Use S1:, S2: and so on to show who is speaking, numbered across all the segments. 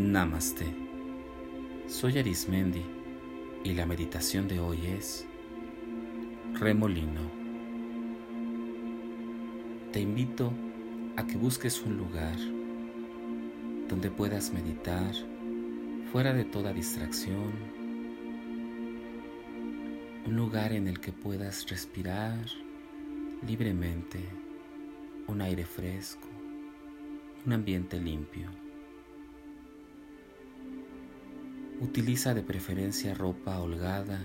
S1: Namaste. Soy Arismendi y la meditación de hoy es Remolino. Te invito a que busques un lugar donde puedas meditar fuera de toda distracción, un lugar en el que puedas respirar libremente, un aire fresco, un ambiente limpio. Utiliza de preferencia ropa holgada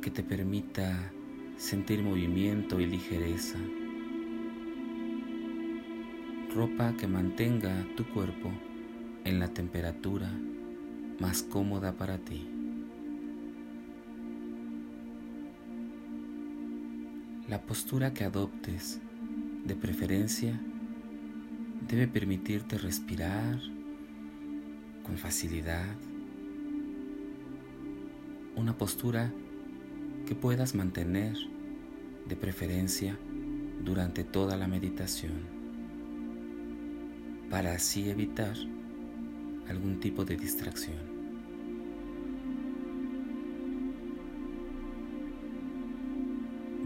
S1: que te permita sentir movimiento y ligereza. Ropa que mantenga tu cuerpo en la temperatura más cómoda para ti. La postura que adoptes, de preferencia, debe permitirte respirar con facilidad, una postura que puedas mantener de preferencia durante toda la meditación, para así evitar algún tipo de distracción.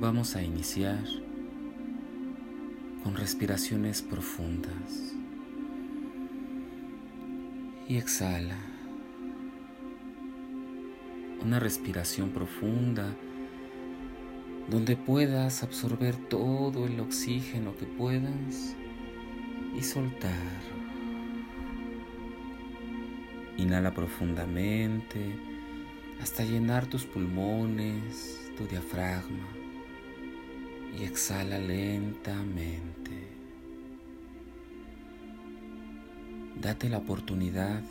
S1: Vamos a iniciar con respiraciones profundas y exhala. Una respiración profunda donde puedas absorber todo el oxígeno que puedas y soltar. Inhala profundamente hasta llenar tus pulmones, tu diafragma y exhala lentamente. Date la oportunidad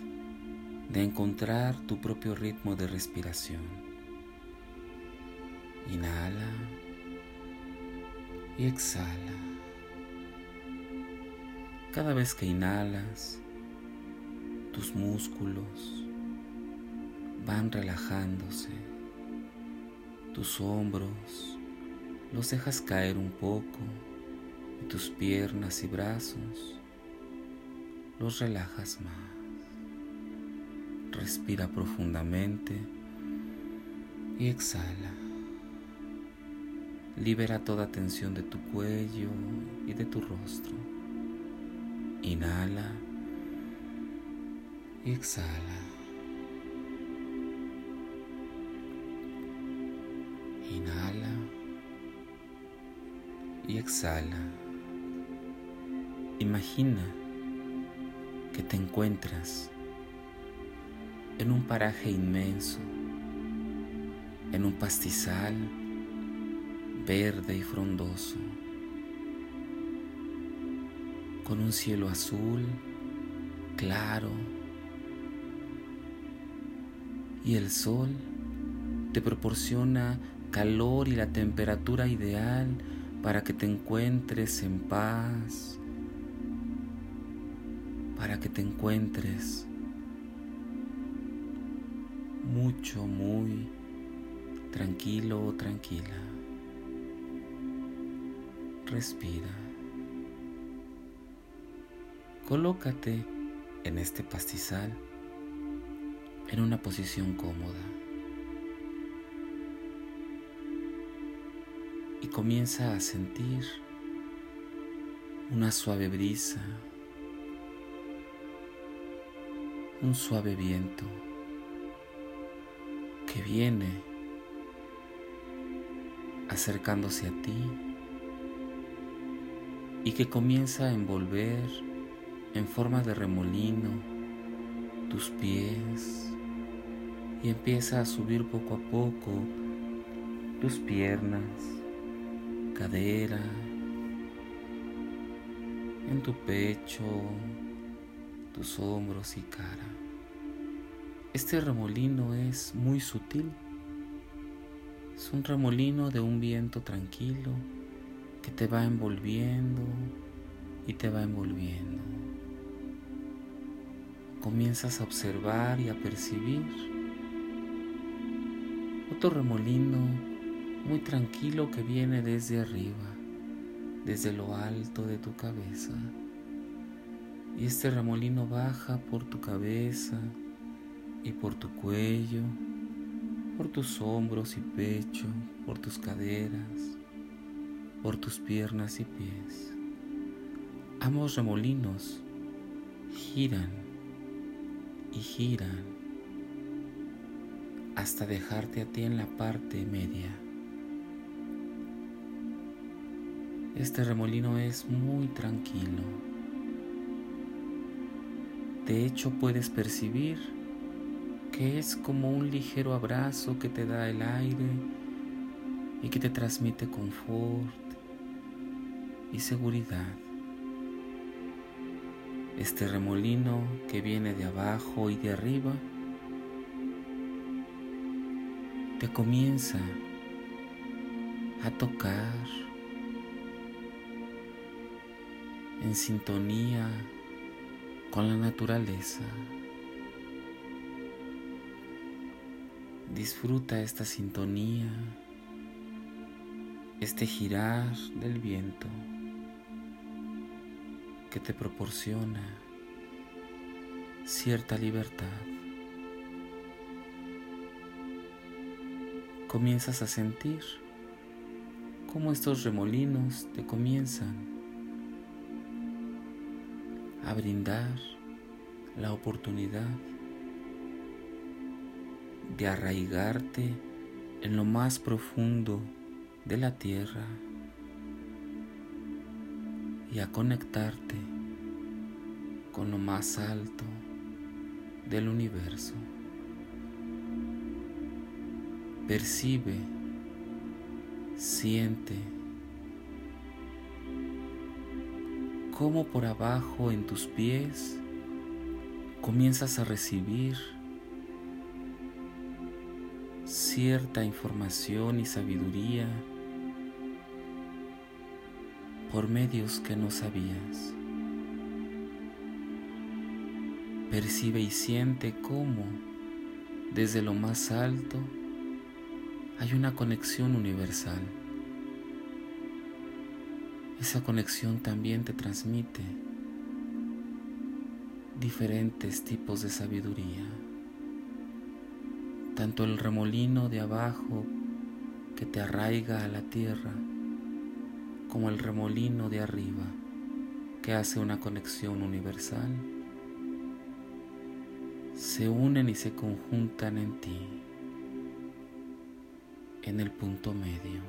S1: de encontrar tu propio ritmo de respiración. Inhala y exhala. Cada vez que inhalas, tus músculos van relajándose. Tus hombros los dejas caer un poco y tus piernas y brazos los relajas más. Respira profundamente y exhala. Libera toda tensión de tu cuello y de tu rostro. Inhala y exhala. Inhala y exhala. Imagina que te encuentras en un paraje inmenso, en un pastizal verde y frondoso, con un cielo azul claro y el sol te proporciona calor y la temperatura ideal para que te encuentres en paz, para que te encuentres mucho, muy tranquilo o tranquila. Respira. Colócate en este pastizal en una posición cómoda y comienza a sentir una suave brisa un suave viento que viene acercándose a ti y que comienza a envolver en forma de remolino tus pies y empieza a subir poco a poco tus piernas, cadera, en tu pecho, tus hombros y cara. Este remolino es muy sutil. Es un remolino de un viento tranquilo que te va envolviendo y te va envolviendo. Comienzas a observar y a percibir otro remolino muy tranquilo que viene desde arriba, desde lo alto de tu cabeza Y este remolino baja por tu cabeza y por tu cuello, por tus hombros y pecho, por tus caderas, por tus piernas y pies. Ambos remolinos giran y giran hasta dejarte a ti en la parte media. Este remolino es muy tranquilo. De hecho puedes percibir que es como un ligero abrazo que te da el aire y que te transmite confort y seguridad. Este remolino que viene de abajo y de arriba te comienza a tocar en sintonía con la naturaleza. Disfruta esta sintonía, este girar del viento que te proporciona cierta libertad. Comienzas a sentir cómo estos remolinos te comienzan a brindar la oportunidad de arraigarte en lo más profundo de la tierra y a conectarte con lo más alto del universo. Percibe, siente cómo por abajo en tus pies comienzas a recibir cierta información y sabiduría por medios que no sabías. Percibe y siente cómo desde lo más alto hay una conexión universal. Esa conexión también te transmite diferentes tipos de sabiduría. Tanto el remolino de abajo que te arraiga a la tierra, como el remolino de arriba que hace una conexión universal, se unen y se conjuntan en ti, en el punto medio.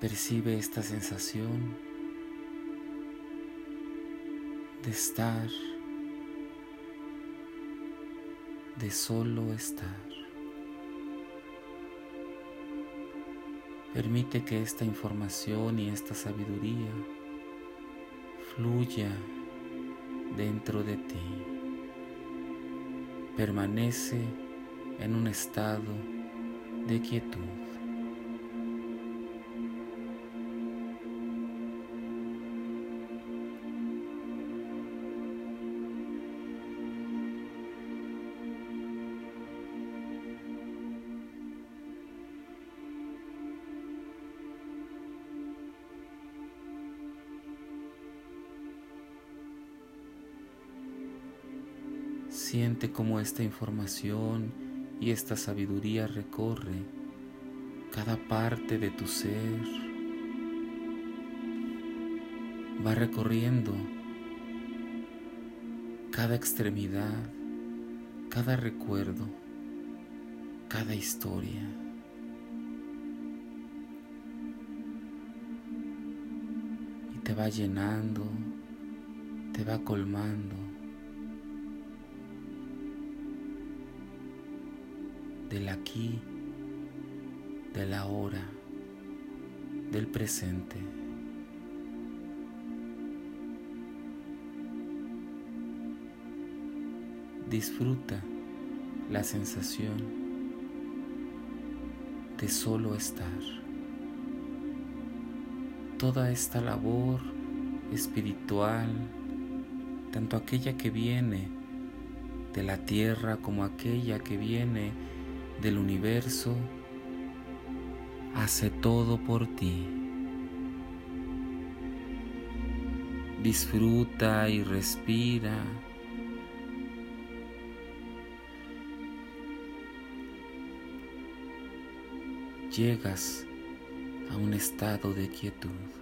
S1: Percibe esta sensación de estar, de solo estar. Permite que esta información y esta sabiduría fluya dentro de ti. Permanece en un estado de quietud. Siente cómo esta información y esta sabiduría recorre cada parte de tu ser. Va recorriendo cada extremidad, cada recuerdo, cada historia. Y te va llenando, te va colmando del aquí, del ahora, del presente. Disfruta la sensación de solo estar. Toda esta labor espiritual, tanto aquella que viene de la tierra como aquella que viene del universo hace todo por ti. Disfruta y respira. Llegas a un estado de quietud.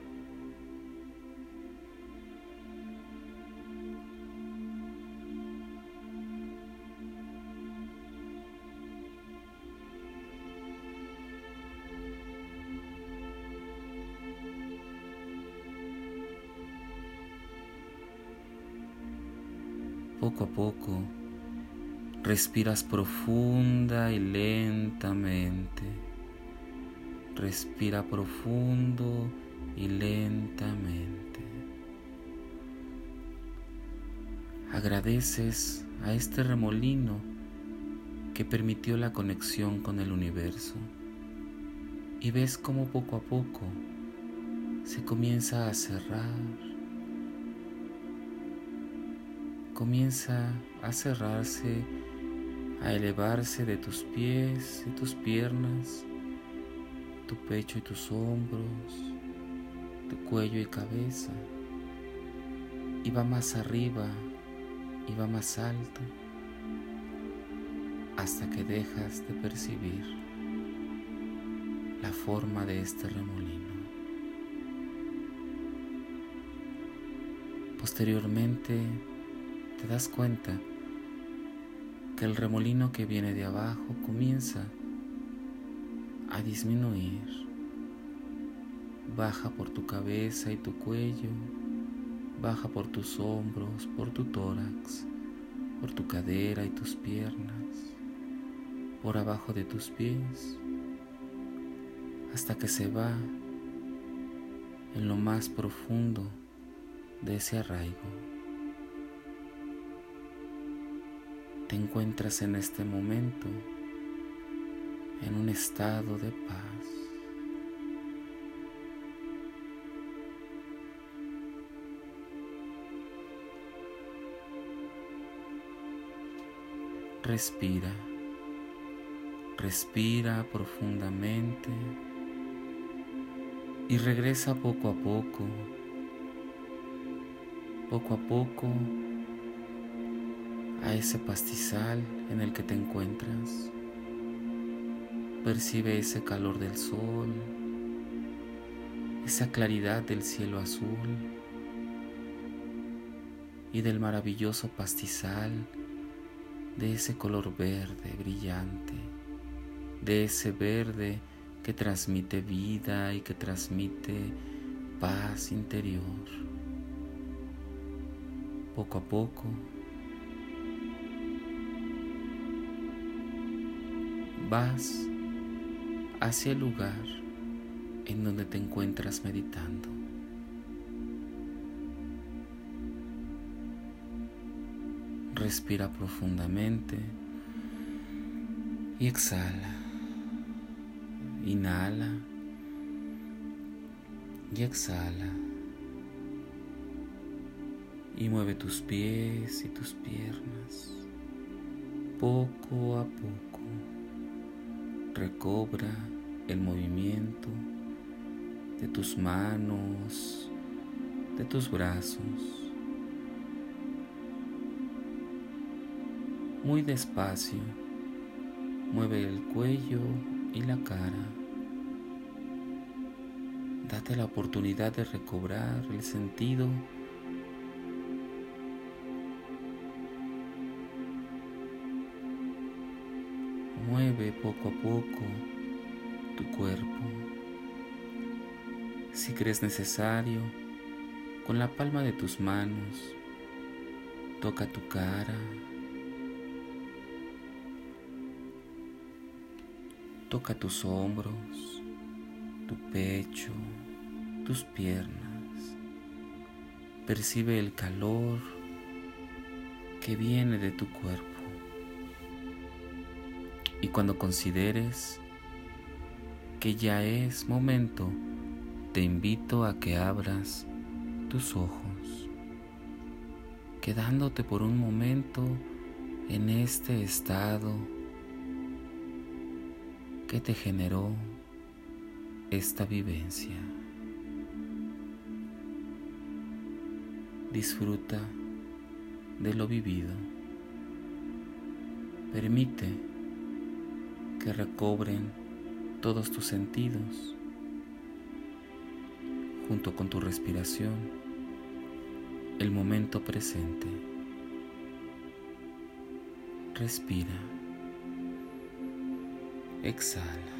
S1: Poco a poco respiras profunda y lentamente. Respira profundo y lentamente. Agradeces a este remolino que permitió la conexión con el universo y ves cómo poco a poco se comienza a cerrar comienza a cerrarse, a elevarse de tus pies y tus piernas, tu pecho y tus hombros, tu cuello y cabeza, y va más arriba y va más alto hasta que dejas de percibir la forma de este remolino. Posteriormente, te das cuenta que el remolino que viene de abajo comienza a disminuir. Baja por tu cabeza y tu cuello, baja por tus hombros, por tu tórax, por tu cadera y tus piernas, por abajo de tus pies, hasta que se va en lo más profundo de ese arraigo. Te encuentras en este momento en un estado de paz. Respira, respira profundamente y regresa poco a poco, poco a poco a ese pastizal en el que te encuentras. Percibe ese calor del sol, esa claridad del cielo azul y del maravilloso pastizal, de ese color verde brillante, de ese verde que transmite vida y que transmite paz interior. Poco a poco vas hacia el lugar en donde te encuentras meditando. Respira profundamente y exhala. Inhala y exhala. Y mueve tus pies y tus piernas poco a poco recobra el movimiento de tus manos, de tus brazos. Muy despacio, mueve el cuello y la cara. Date la oportunidad de recobrar el sentido Poco a poco tu cuerpo. Si crees necesario, con la palma de tus manos, toca tu cara. Toca tus hombros, tu pecho, tus piernas. Percibe el calor que viene de tu cuerpo. Y cuando consideres que ya es momento, te invito a que abras tus ojos, quedándote por un momento en este estado que te generó esta vivencia. Disfruta de lo vivido. Permite que recobren todos tus sentidos junto con tu respiración el momento presente. Respira. Exhala.